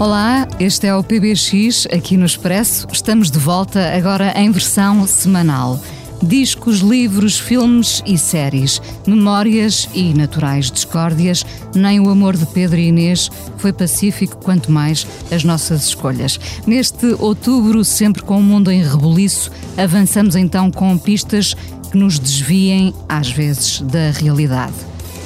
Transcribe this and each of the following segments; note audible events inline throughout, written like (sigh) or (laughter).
Olá, este é o PBX aqui no Expresso. Estamos de volta agora em versão semanal. Discos, livros, filmes e séries, memórias e naturais discórdias, nem o amor de Pedro e Inês foi pacífico, quanto mais as nossas escolhas. Neste outubro, sempre com o mundo em rebuliço, avançamos então com pistas que nos desviem, às vezes, da realidade.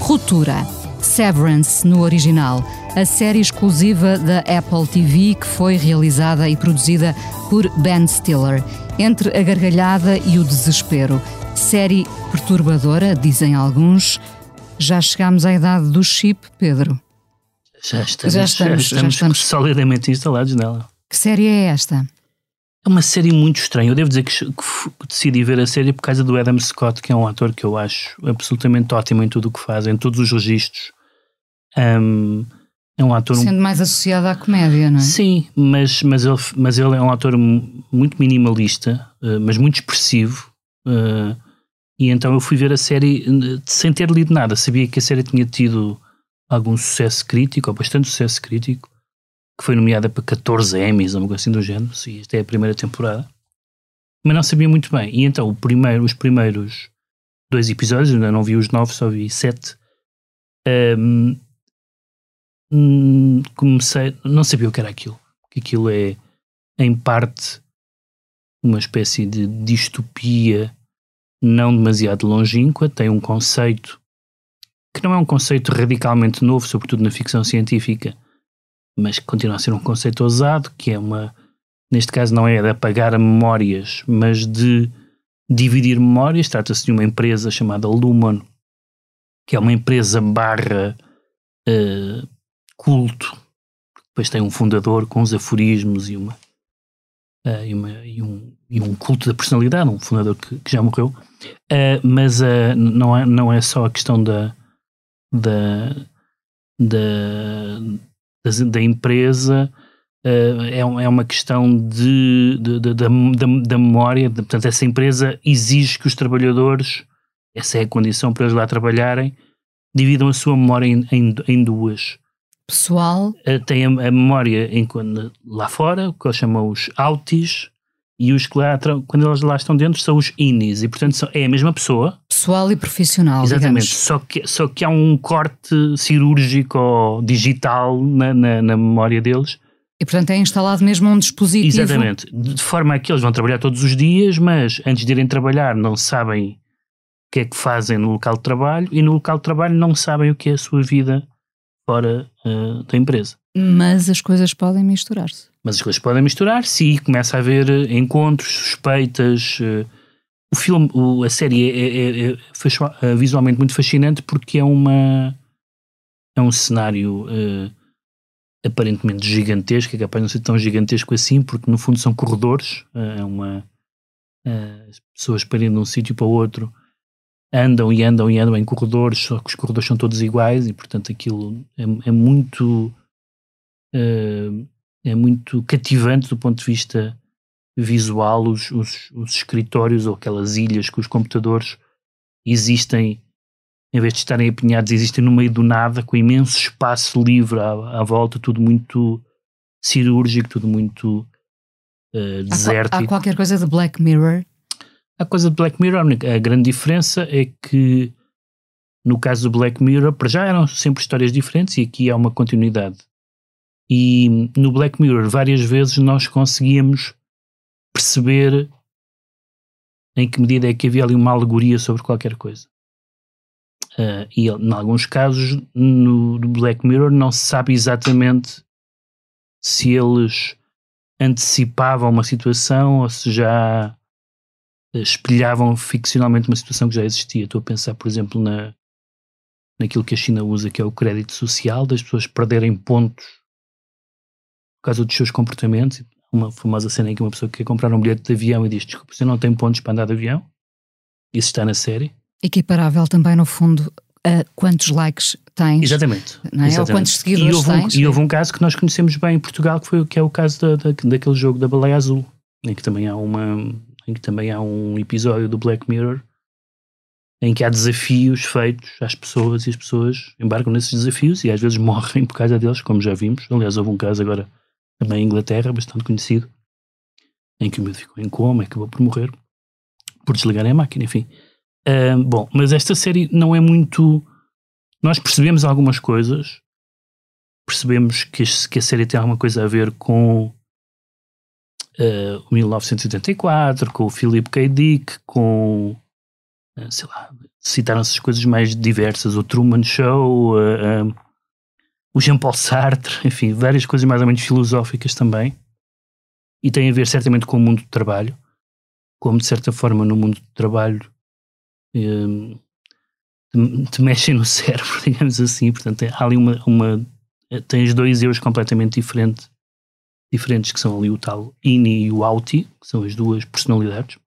Ruptura. Severance no original, a série exclusiva da Apple TV que foi realizada e produzida por Ben Stiller. Entre a gargalhada e o desespero. Série perturbadora, dizem alguns. Já chegamos à idade do chip, Pedro. Já estamos, Já estamos, já estamos. solidamente instalados nela. Que série é esta? É uma série muito estranha. Eu devo dizer que, que decidi ver a série por causa do Adam Scott, que é um ator que eu acho absolutamente ótimo em tudo o que faz, em todos os registros. Ahm, é um ator. um- Sendo mais associada à comédia, não é? Sim, mas, mas, ele, mas ele é um ator mu- muito minimalista, eh, mas muito expressivo. eh, e então eu fui ver a série eh, sem ter lido nada. Sabia que a série tinha tido algum sucesso crítico, ou bastante sucesso crítico, que foi nomeada para 14 Emmys, ou algo assim do género. Sim, esta é a primeira temporada. Mas não sabia muito bem. E então primeiro, os primeiros dois episódios, ainda não vi os nove, só vi sete. ehm, hum, comecei, não sabia o que era aquilo. Que aquilo é, em parte, uma espécie de distopia não demasiado longínqua, tem um conceito que não é um conceito radicalmente novo, sobretudo na ficção científica, mas que continua a ser um conceito ousado, que é uma, neste caso não é de apagar memórias, mas de dividir memórias. Trata-se de uma empresa chamada Lumon, que é uma empresa barra eh, culto. Depois tem um fundador com uns aforismos e uma, eh, e, uma- e um, e um culto da personalidade, um fundador que, que já morreu. Eh, mas eh, não, é, não é só a questão da, da, da, das- da empresa, é, é uma questão de, de- de- da, da, da memória. de- portanto, essa empresa exige que os trabalhadores, essa é a condição para eles lá trabalharem, dividam a sua memória em, em, em duas. Pessoal, Eh, tem a, a memória em, quando- lá fora, o que eles chamam os autis, e os que lá, quando eles lá estão dentro, são os inis, e portanto são- é a mesma pessoa, pessoal e profissional, exatamente, digamos. só que, só que há um corte cirúrgico ou digital na, na, na memória deles, E portanto é instalado mesmo um dispositivo. exatamente, de de forma a que eles vão trabalhar todos os dias, mas antes de irem trabalhar não sabem o que é que fazem no local de trabalho, e no local de trabalho não sabem o que é a sua vida fora eh, da empresa. Mas as coisas podem misturar-se. Mas as coisas podem misturar-se e começa a haver eh, encontros, suspeitas. eh, O filme, o- a série é, é- é- é visualmente muito fascinante porque é uma é um cenário eh, aparentemente gigantesco, é capaz de não ser tão gigantesco assim, porque no fundo são corredores, é uma as pessoas para ir de um sítio para o outro andam e andam e andam em corredores, só que os corredores são todos iguais e portanto aquilo é, é muito eh, é muito cativante do ponto de vista visual os, os, os escritórios ou aquelas ilhas que os computadores existem em vez de estarem apinhados existem no meio do nada com imenso espaço livre à, à volta tudo muito cirúrgico tudo muito eh, Há, há qualquer coisa de Black Mirror. A coisa de Black Mirror, a grande diferença é que no caso do Black Mirror, para já eram sempre histórias diferentes e aqui há uma continuidade. E no Black Mirror, várias vezes nós conseguíamos perceber em que medida é que havia ali uma alegoria sobre qualquer coisa. Ah, e em alguns casos, no, no Black Mirror, não se sabe exatamente se eles antecipavam uma situação ou se já espelhavam ficcionalmente uma situação que já existia. Estou a pensar, por exemplo, na, naquilo que a China usa, que é o crédito social, das pessoas perderem pontos por causa dos seus comportamentos. Uma famosa cena em que uma pessoa quer comprar um bilhete de avião e diz: Desculpa, você não tem pontos para andar de avião? Isso está na série. Equiparável também, no fundo, a quantos likes tens. Exatamente. Não é? Exatamente. Ou quantos seguidores e houve, um, tens. e houve um caso que nós conhecemos bem em Portugal, que, foi, que é o caso da, da, daquele jogo da Baleia Azul, em que também há uma em que também há um episódio do Black Mirror em que há desafios feitos às pessoas e as pessoas embarcam nesses desafios e às vezes (laughs) morrem por causa deles, como já vimos. Aliás, houve um caso agora também em Inglaterra, bastante conhecido, em que o miúdo ficou em coma e acabou por morrer por desligarem a máquina, enfim. Ah, bom, mas esta série não é muito. Nós percebemos algumas coisas, percebemos que, que a série tem alguma coisa a ver com ah, o 1984, com o Philip K. Dick, com. ah, sei lá, citaram-se as coisas mais diversas, o Truman Show, ah, o Jean-Paul Sartre, (laughs) enfim, várias coisas mais ou menos filosóficas também. E tem a ver certamente com o mundo do trabalho, como de certa forma no mundo do trabalho te, te mexem no (laughs) cérebro, (laughs) digamos assim. Portanto, há ali uma. uma tens dois eus completamente diferente, diferentes, que são ali o tal INI e o AUTI, que são as duas personalidades.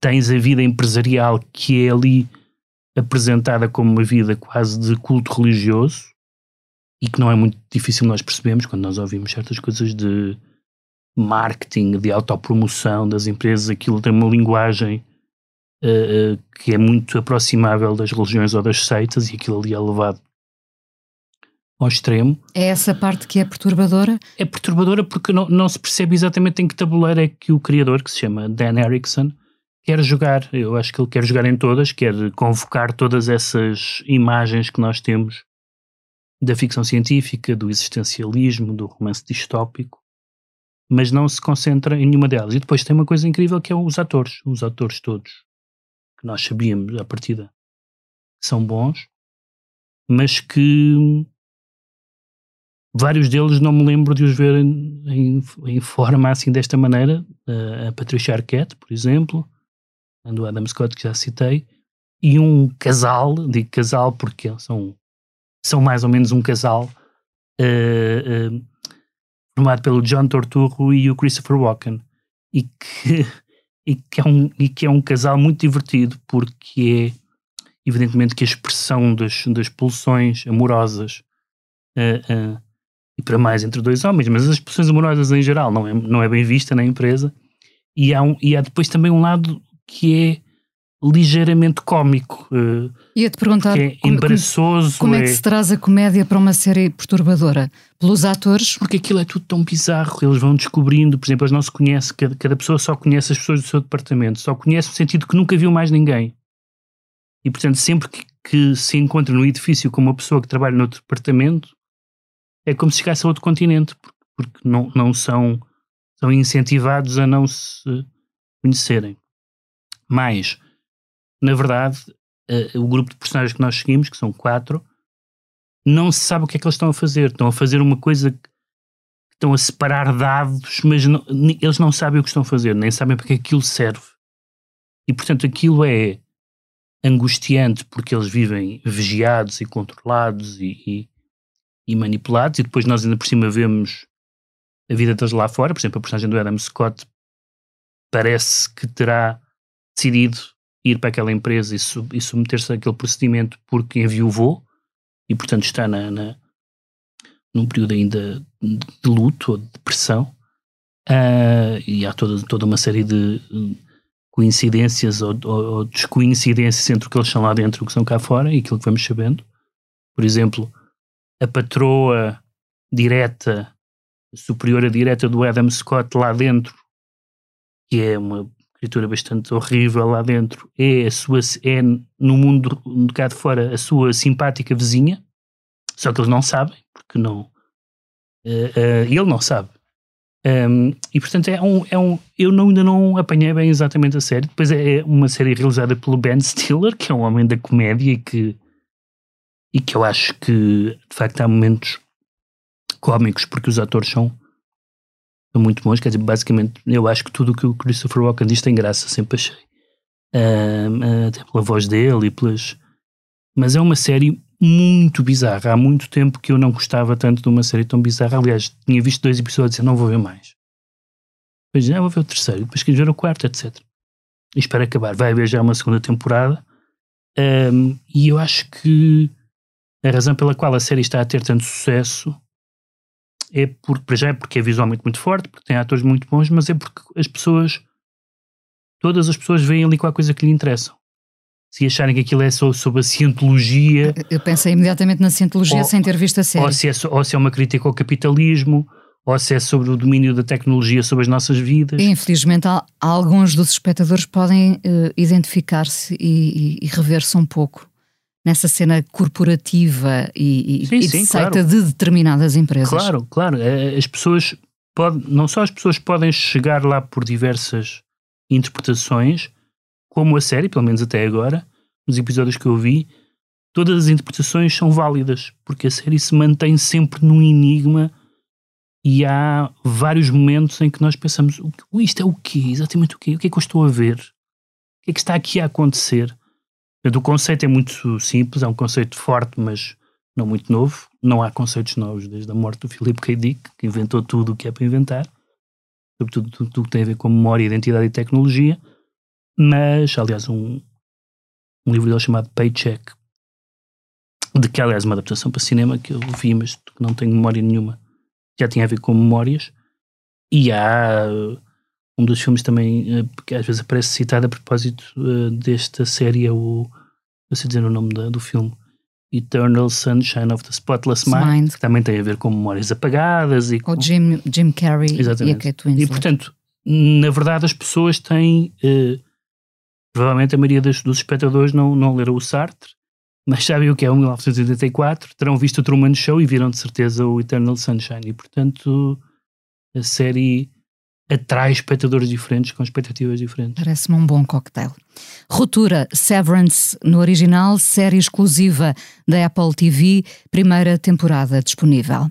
Tens a vida empresarial, que é ali apresentada como uma vida quase de culto religioso e que não é muito difícil nós percebemos quando nós ouvimos certas coisas de marketing, de autopromoção das empresas, aquilo tem uma linguagem eh, que é muito aproximável das religiões ou das seitas e aquilo ali é levado ao extremo. É essa parte que é perturbadora? É perturbadora porque não, não se percebe exatamente em que tabuleiro é que o criador, que se chama Dan Erickson, quer jogar. Eu acho que ele quer jogar em todas, quer convocar todas essas imagens que nós temos da ficção científica, do existencialismo, do romance distópico, mas não se concentra em nenhuma delas. E depois tem uma coisa incrível que é os atores, os atores todos, que nós sabíamos à partida são bons, mas que vários deles não me lembro de os ver em, em, em forma assim desta maneira. Uh, a Patricia Arquette, por exemplo, do Adam Scott que já citei, e um casal, digo casal porque são, são mais ou menos um casal uh, uh, formado pelo John Torturro e o Christopher Walken e que, (laughs) e, que é um, e que é um casal muito divertido porque é evidentemente que a expressão das, das pulsões amorosas uh, uh, para mais entre dois homens, mas as pulsões amorosas em geral não é, não é bem vista na empresa e há, um, e há depois também um lado que é ligeiramente cómico uh, Ia-te perguntar que é como, embaraçoso como é que se traz a comédia para uma série perturbadora? Pelos atores? porque aquilo é tudo tão bizarro, eles vão descobrindo, por exemplo, eles não se conhecem, cada, cada pessoa só conhece as pessoas do seu departamento, só conhece no sentido que nunca viu mais ninguém. E portanto, sempre que, que se encontra no edifício com uma pessoa que trabalha no outro departamento, é como se chegasse a outro continente, porque, não, não são, são incentivados a não se conhecerem. Mas, na verdade, uh, o grupo de personagens que nós seguimos, que são quatro, não se sabe o que é que eles estão a fazer. Estão a fazer uma coisa que estão a separar dados, mas não, eles não sabem o que estão a fazer, nem sabem para que aquilo serve. E portanto aquilo é angustiante porque eles vivem vigiados e controlados e, e, e, manipulados, e depois nós ainda por cima vemos a vida deles lá fora. Por exemplo, a personagem do Adam Scott parece que terá decidido ir para aquela empresa e, sub, e submeter-se àquele procedimento porque enviou e portanto está na, na, num período ainda de luto ou de depressão. Uh, e há toda, toda uma série de coincidências ou, ou, ou, descoincidências entre o que eles são lá dentro e o que são cá fora e aquilo que vamos sabendo. Por exemplo, a patroa direta, superiora direta do Adam Scott lá dentro, que é uma criatura bastante horrível lá dentro, é a sua é no mundo de cá de fora a sua simpática vizinha, só que eles não sabem, porque não uh, uh, ele não sabe. Um, e portanto é um, é um eu não, ainda não apanhei bem exatamente a série depois é uma série realizada pelo Ben Stiller que é um homem da comédia e que e que eu acho que de facto há momentos cómicos porque os atores são, são muito bons, quer dizer, basicamente eu acho que tudo o que o Christopher Walken diz tem graça, sempre achei um, até pela voz dele e pelas Mas é uma série muito bizarra. Há muito tempo que eu não gostava tanto de uma série tão bizarra. Aliás, tinha visto dois episódios e não vou ver mais. Depois, ah, vou ver o terceiro, depois quis ver o quarto, etc. E espero acabar. Vai haver já uma segunda temporada. Um, e eu acho que a razão pela qual a série está a ter tanto sucesso é porque, para já é porque é visualmente muito forte, porque tem atores muito bons, mas é porque as pessoas, todas as pessoas veem ali qualquer coisa que lhe interessam. Se acharem que aquilo é só sobre a cientologia. Eu pensei imediatamente na cientologia ou, sem ter visto a série. Ou se, é, ou se é uma crítica ao capitalismo, ou se é sobre o domínio da tecnologia sobre as nossas vidas. Infelizmente, alguns dos espectadores podem uh, identificar-se e, e, e rever-se um pouco nessa cena corporativa e, sim, e sim, de seita claro. de determinadas empresas. Claro, claro. Eh, As pessoas podem, não só as pessoas podem chegar lá por diversas interpretações, como a série, pelo menos até agora, nos episódios que eu vi, todas as interpretações são válidas, porque a série se mantém sempre num enigma e há vários momentos em que nós pensamos isto é o quê? Exatamente o quê? O que é que eu estou a ver? O que é que está aqui a acontecer? O conceito é muito simples, é um conceito forte, mas não muito novo. Não há conceitos novos desde a morte do Philip K. Dick, que inventou tudo o que é para inventar, sobretudo tudo, tudo que tem a ver com memória, identidade e tecnologia. Mas, aliás, um, um livro dele chamado Paycheck, de que, aliás, é uma adaptação para cinema que eu vi, mas não tenho memória nenhuma, já tinha a ver com memórias. E há um dos filmes também, que às vezes aparece citado a propósito desta série, é o. Não sei dizer o nome da, do filme. Eternal Sunshine of the Spotless Mind, Mind. que também tem a ver com memórias apagadas e com... O Jim, Jim Carrey Exatamente. e a Kate Winslet. E portanto, na verdade, as pessoas têm. eh, provavelmente a maioria dos, dos espectadores não, não leram o Sartre, mas sabem o que é o 1984, terão visto o Truman Show e viram de certeza o Eternal Sunshine. E portanto, a série atrai espectadores diferentes com expectativas diferentes. Parece-me um bom cocktail. Ruptura, Severance, no original, série exclusiva da Apple TV, primeira temporada disponível.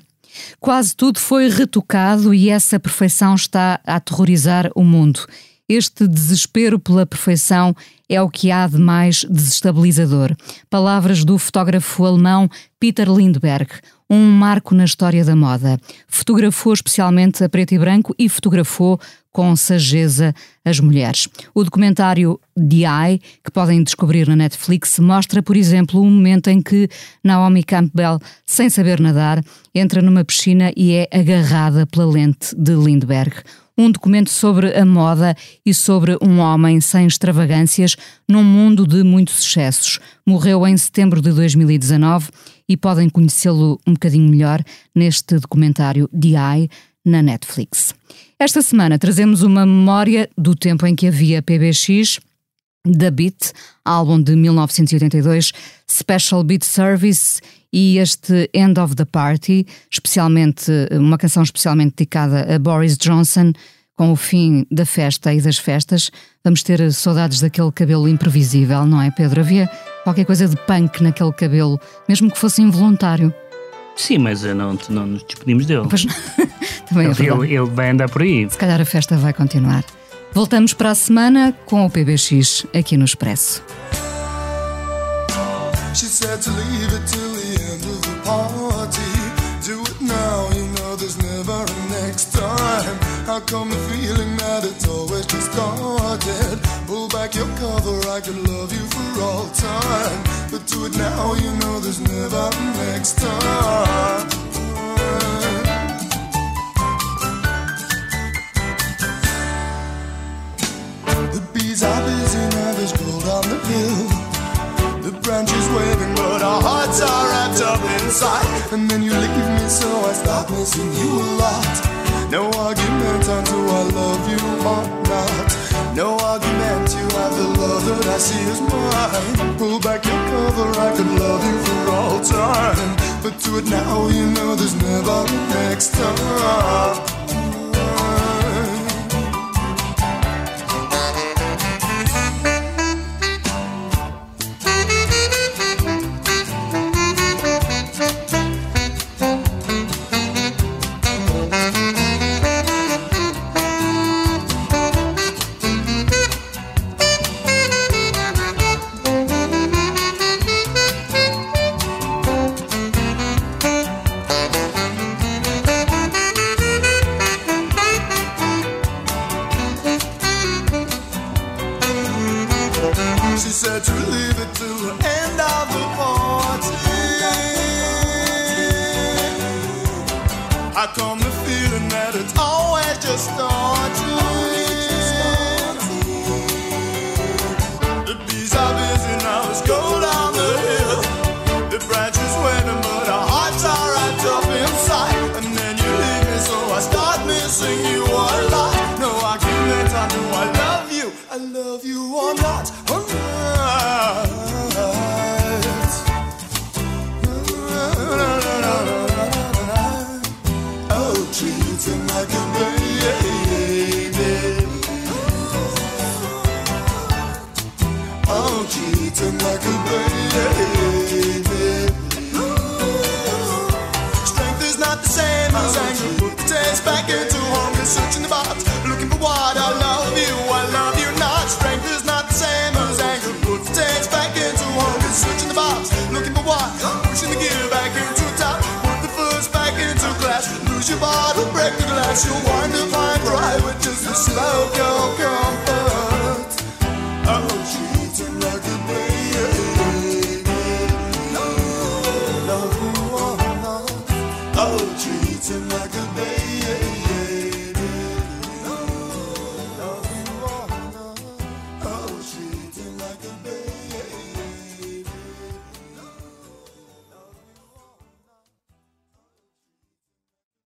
Quase tudo foi retocado e essa perfeição está a aterrorizar o mundo. Este desespero pela perfeição é o que há de mais desestabilizador. Palavras do fotógrafo alemão Peter Lindbergh, um marco na história da moda. Fotografou especialmente a preto e branco e fotografou com sageza as mulheres. O documentário The Eye, que podem descobrir na Netflix, mostra, por exemplo, um momento em que Naomi Campbell, sem saber nadar, entra numa piscina e é agarrada pela lente de Lindbergh um documento sobre a moda e sobre um homem sem extravagâncias num mundo de muitos excessos. Morreu em setembro de 2019 e podem conhecê-lo um bocadinho melhor neste documentário The Eye na Netflix. Esta semana trazemos uma memória do tempo em que havia PBX, da Beat, álbum de 1982, Special Beat Service e este End of the Party, especialmente uma canção especialmente dedicada a Boris Johnson, com o fim da festa e das festas. Vamos ter saudades daquele cabelo imprevisível, não é, Pedro? Havia qualquer coisa de punk naquele cabelo, mesmo que fosse involuntário. Sim, mas não, não nos despedimos dele. Pois, (laughs) também é ele, ele vai andar por aí. Se calhar a festa vai continuar. Voltamos para a semana com o PBX aqui no Expresso. She said to leave it till the end of the party. Do it you know there's never a next time. How come the feeling that it's always just started? Pull back your cover, I could love you for all time. But do it now, you know there's never a next time. On the hill. The branches waving, but our hearts are wrapped up inside. And then you leave me, so I start missing you a lot. No argument until I love you or not. No argument, you have the love that I see as mine. Pull back your cover, I could love you for all time. But do it now, you know there's never a next time. I come to feeling that it's always just on Use your bottle, break the glass, you'll wind up high and dry with just a slow go, Come.